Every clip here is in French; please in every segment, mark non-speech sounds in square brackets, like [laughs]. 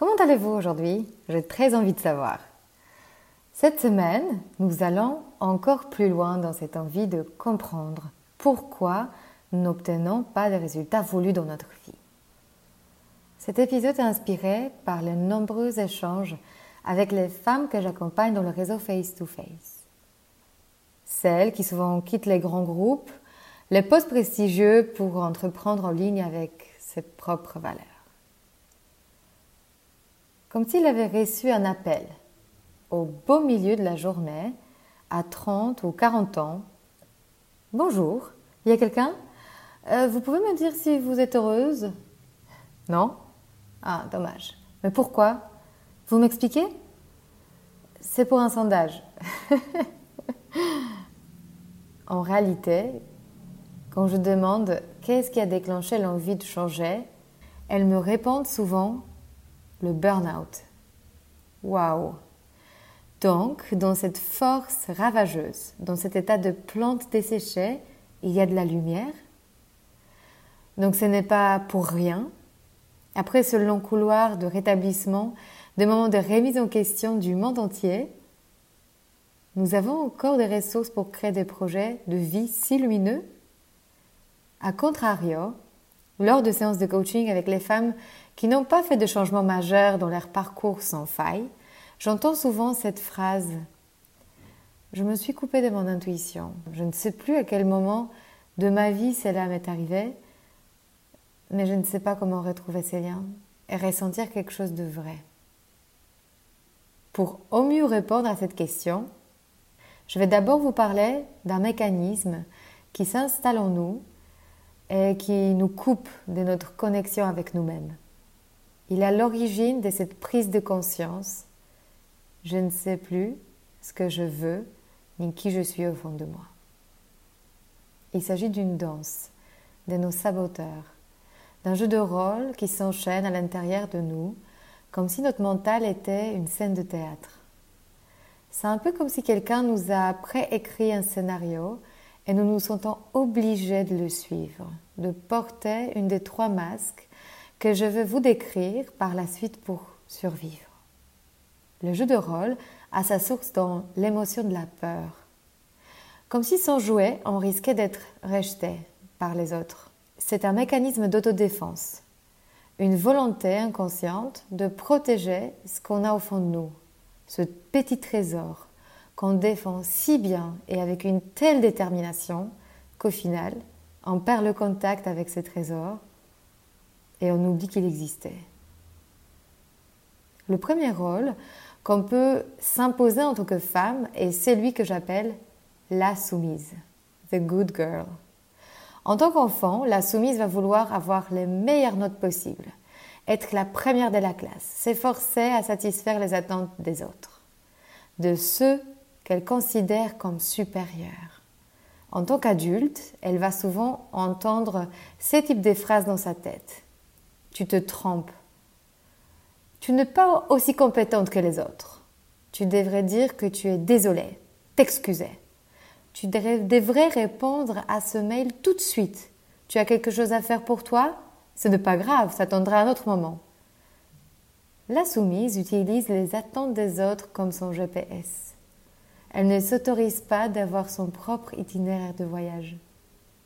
comment allez-vous aujourd'hui? J'ai très envie de savoir. Cette semaine, nous allons encore plus loin dans cette envie de comprendre pourquoi nous n'obtenons pas les résultats voulus dans notre vie. Cet épisode est inspiré par les nombreux échanges avec les femmes que j'accompagne dans le réseau Face to Face. Celles qui souvent quittent les grands groupes, les postes prestigieux pour entreprendre en ligne avec ses propres valeurs. Comme s'il avait reçu un appel au beau milieu de la journée, à 30 ou 40 ans. Bonjour, il y a quelqu'un? Euh, Vous pouvez me dire si vous êtes heureuse? Non? Ah, dommage. Mais pourquoi? Vous m'expliquez? C'est pour un sondage. [laughs] en réalité, quand je demande qu'est-ce qui a déclenché l'envie de changer, elles me répondent souvent le burn-out. Waouh Donc, dans cette force ravageuse, dans cet état de plante desséchée, il y a de la lumière. Donc ce n'est pas pour rien après ce long couloir de rétablissement, de moments de remise en question du monde entier, nous avons encore des ressources pour créer des projets de vie si lumineux. A contrario, lors de séances de coaching avec les femmes qui n'ont pas fait de changement majeur dans leur parcours sans faille, j'entends souvent cette phrase Je me suis coupée de mon intuition. Je ne sais plus à quel moment de ma vie cela m'est arrivé, mais je ne sais pas comment retrouver ces liens et ressentir quelque chose de vrai. Pour au mieux répondre à cette question, je vais d'abord vous parler d'un mécanisme qui s'installe en nous et qui nous coupe de notre connexion avec nous-mêmes. Il est à l'origine de cette prise de conscience. Je ne sais plus ce que je veux ni qui je suis au fond de moi. Il s'agit d'une danse de nos saboteurs d'un jeu de rôle qui s'enchaîne à l'intérieur de nous, comme si notre mental était une scène de théâtre. C'est un peu comme si quelqu'un nous a préécrit un scénario et nous nous sentons obligés de le suivre, de porter une des trois masques que je vais vous décrire par la suite pour survivre. Le jeu de rôle a sa source dans l'émotion de la peur. Comme si sans jouer, on risquait d'être rejeté par les autres c'est un mécanisme d'autodéfense, une volonté inconsciente de protéger ce qu'on a au fond de nous, ce petit trésor qu'on défend si bien et avec une telle détermination qu'au final, on perd le contact avec ce trésor et on oublie qu'il existait. Le premier rôle qu'on peut s'imposer en tant que femme est celui que j'appelle la soumise, the good girl. En tant qu'enfant, la soumise va vouloir avoir les meilleures notes possibles, être la première de la classe, s'efforcer à satisfaire les attentes des autres, de ceux qu'elle considère comme supérieurs. En tant qu'adulte, elle va souvent entendre ces types de phrases dans sa tête. Tu te trompes. Tu n'es pas aussi compétente que les autres. Tu devrais dire que tu es désolée, t'excuser. Tu devrais répondre à ce mail tout de suite. Tu as quelque chose à faire pour toi? Ce n'est pas grave, ça attendra un autre moment. La soumise utilise les attentes des autres comme son GPS. Elle ne s'autorise pas d'avoir son propre itinéraire de voyage.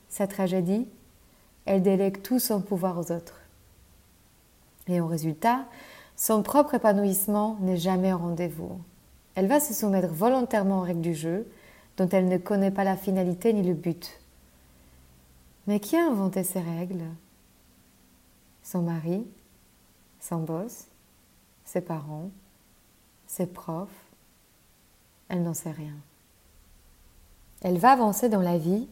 Sa tragédie, elle délègue tout son pouvoir aux autres. Et en résultat, son propre épanouissement n'est jamais au rendez-vous. Elle va se soumettre volontairement aux règles du jeu, dont elle ne connaît pas la finalité ni le but. Mais qui a inventé ces règles? Son mari Son boss Ses parents Ses profs Elle n'en sait rien. Elle va avancer dans la vie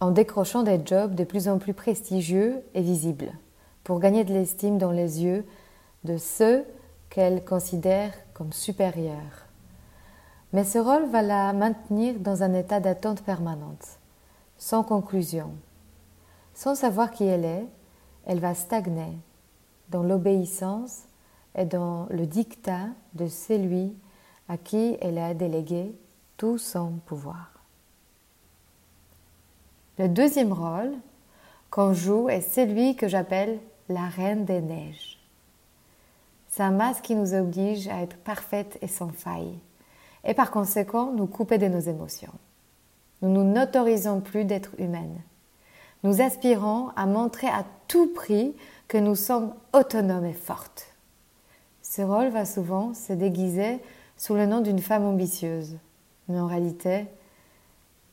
en décrochant des jobs de plus en plus prestigieux et visibles, pour gagner de l'estime dans les yeux de ceux qu'elle considère comme supérieurs. Mais ce rôle va la maintenir dans un état d'attente permanente, sans conclusion. Sans savoir qui elle est, elle va stagner dans l'obéissance et dans le dictat de celui à qui elle a délégué tout son pouvoir. Le deuxième rôle qu'on joue est celui que j'appelle la reine des neiges. C'est un masque qui nous oblige à être parfaite et sans faille, et par conséquent nous couper de nos émotions. Nous nous n'autorisons plus d'être humaines. Nous aspirons à montrer à tout prix que nous sommes autonomes et fortes. Ce rôle va souvent se déguiser sous le nom d'une femme ambitieuse, mais en réalité,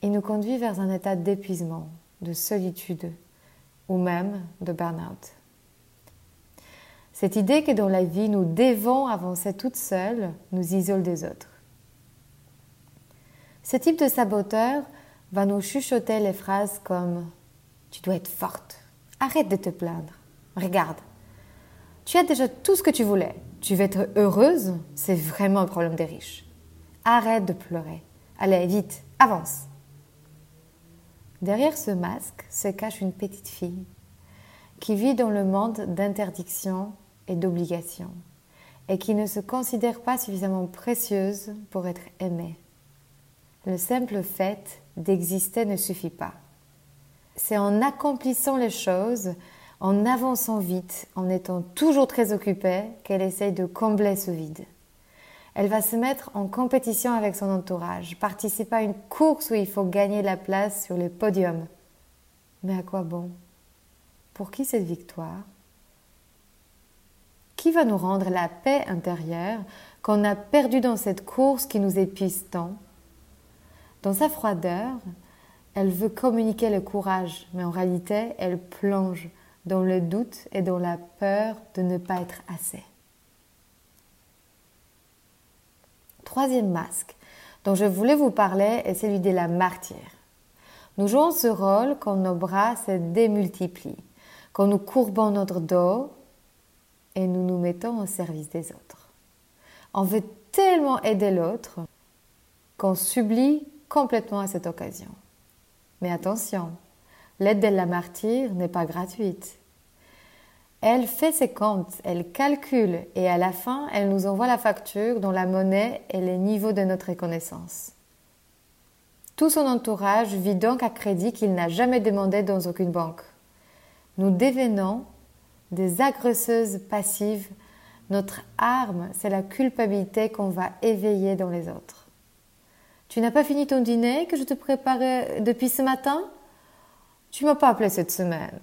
il nous conduit vers un état d'épuisement, de solitude ou même de burn-out. Cette idée que dans la vie nous devons avancer toutes seules nous isole des autres. Ce type de saboteur va nous chuchoter les phrases comme Tu dois être forte, arrête de te plaindre, regarde, tu as déjà tout ce que tu voulais, tu veux être heureuse, c'est vraiment un problème des riches. Arrête de pleurer, allez vite, avance. Derrière ce masque se cache une petite fille qui vit dans le monde d'interdiction et d'obligation et qui ne se considère pas suffisamment précieuse pour être aimée. Le simple fait d'exister ne suffit pas. C'est en accomplissant les choses, en avançant vite, en étant toujours très occupée, qu'elle essaye de combler ce vide. Elle va se mettre en compétition avec son entourage, participer à une course où il faut gagner la place sur le podium. Mais à quoi bon? Pour qui cette victoire? Qui va nous rendre la paix intérieure qu'on a perdue dans cette course qui nous épuise tant Dans sa froideur, elle veut communiquer le courage, mais en réalité, elle plonge dans le doute et dans la peur de ne pas être assez. troisième masque dont je voulais vous parler est celui de la martyre. Nous jouons ce rôle quand nos bras se démultiplient, quand nous courbons notre dos et nous nous mettons au service des autres. On veut tellement aider l'autre qu'on s'oublie complètement à cette occasion. Mais attention, l'aide de la martyre n'est pas gratuite. Elle fait ses comptes, elle calcule et à la fin, elle nous envoie la facture dont la monnaie et les niveaux de notre reconnaissance. Tout son entourage vit donc à crédit qu'il n'a jamais demandé dans aucune banque. Nous devenons des agresseuses passives. Notre arme, c'est la culpabilité qu'on va éveiller dans les autres. Tu n'as pas fini ton dîner que je te préparais depuis ce matin? Tu m'as pas appelé cette semaine.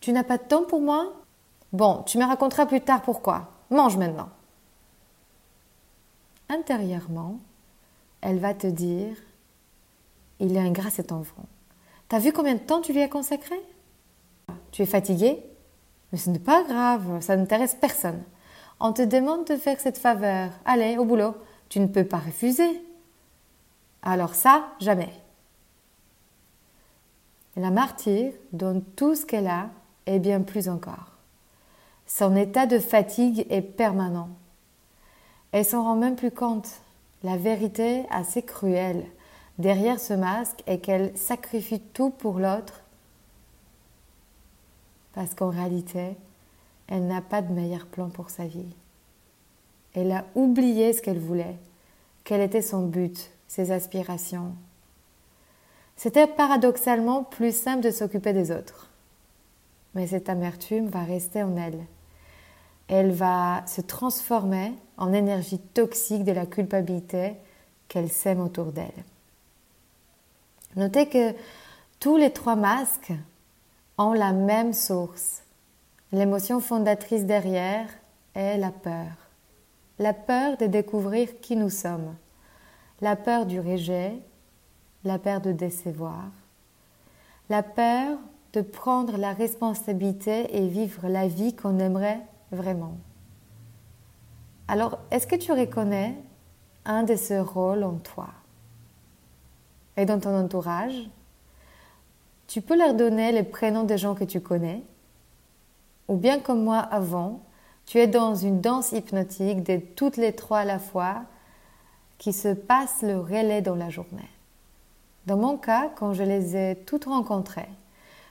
Tu n'as pas de temps pour moi? Bon, tu me raconteras plus tard pourquoi. Mange maintenant. Intérieurement, elle va te dire Il est ingrat cet enfant. T'as vu combien de temps tu lui as consacré? Tu es fatigué Mais ce n'est pas grave, ça n'intéresse personne. On te demande de faire cette faveur. Allez, au boulot. Tu ne peux pas refuser. Alors ça, jamais. La martyre donne tout ce qu'elle a et bien plus encore. Son état de fatigue est permanent. Elle s'en rend même plus compte. La vérité assez cruelle derrière ce masque est qu'elle sacrifie tout pour l'autre parce qu'en réalité, elle n'a pas de meilleur plan pour sa vie. Elle a oublié ce qu'elle voulait, quel était son but, ses aspirations. C'était paradoxalement plus simple de s'occuper des autres. Mais cette amertume va rester en elle elle va se transformer en énergie toxique de la culpabilité qu'elle sème autour d'elle. Notez que tous les trois masques ont la même source. L'émotion fondatrice derrière est la peur. la peur de découvrir qui nous sommes, la peur du rejet, la peur de décevoir, la peur de prendre la responsabilité et vivre la vie qu'on aimerait vraiment. Alors, est-ce que tu reconnais un de ces rôles en toi et dans ton entourage? Tu peux leur donner les prénoms des gens que tu connais ou bien comme moi avant, tu es dans une danse hypnotique de toutes les trois à la fois qui se passent le relais dans la journée. Dans mon cas, quand je les ai toutes rencontrées,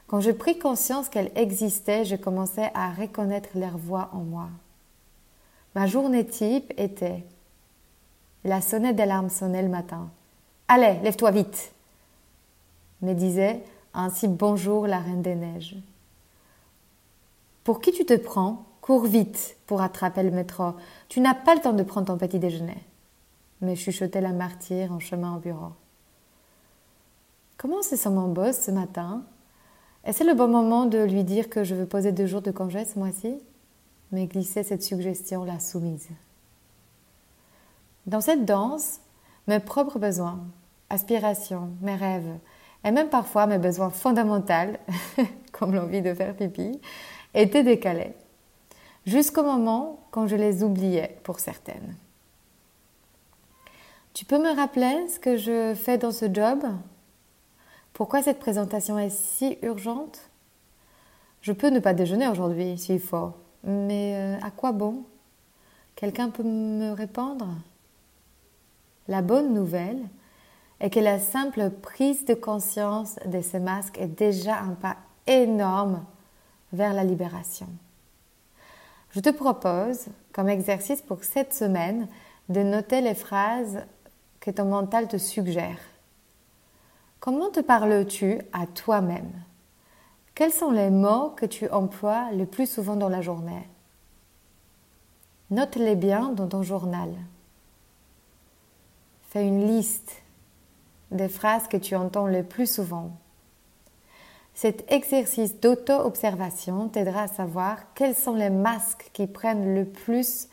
quand j'ai pris conscience qu'elles existaient, je commençais à reconnaître leur voix en moi. Ma journée type était la sonnette d'alarme sonnait le matin. Allez, lève-toi vite me disait ainsi bonjour la reine des neiges. Pour qui tu te prends? Cours vite pour attraper le métro. Tu n'as pas le temps de prendre ton petit déjeuner. Me chuchotait la martyre en chemin au bureau. Comment se sent mon boss ce matin? Est-ce le bon moment de lui dire que je veux poser deux jours de congé ce mois-ci? Mais glissait cette suggestion la soumise. Dans cette danse, mes propres besoins, aspirations, mes rêves, et même parfois mes besoins fondamentaux, [laughs] comme l'envie de faire pipi, étaient décalés, jusqu'au moment quand je les oubliais pour certaines. Tu peux me rappeler ce que je fais dans ce job? Pourquoi cette présentation est si urgente? Je peux ne pas déjeuner aujourd'hui s'il faut, mais euh, à quoi bon? Quelqu'un peut me répondre? La bonne nouvelle est que la simple prise de conscience de ces masques est déjà un pas énorme vers la libération. Je te propose, comme exercice pour cette semaine, de noter les phrases que ton mental te suggère. Comment te parles-tu à toi-même? Quels sont les mots que tu emploies le plus souvent dans la journée? Note-les bien dans ton journal. Fais une liste des phrases que tu entends le plus souvent cet exercice d'auto-observation t'aidera à savoir quels sont les masques qui prennent le plus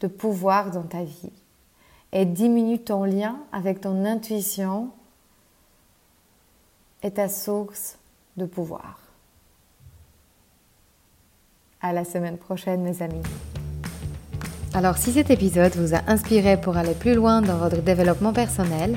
de pouvoir dans ta vie et diminue ton lien avec ton intuition et ta source de pouvoir. À la semaine prochaine, mes amis. Alors, si cet épisode vous a inspiré pour aller plus loin dans votre développement personnel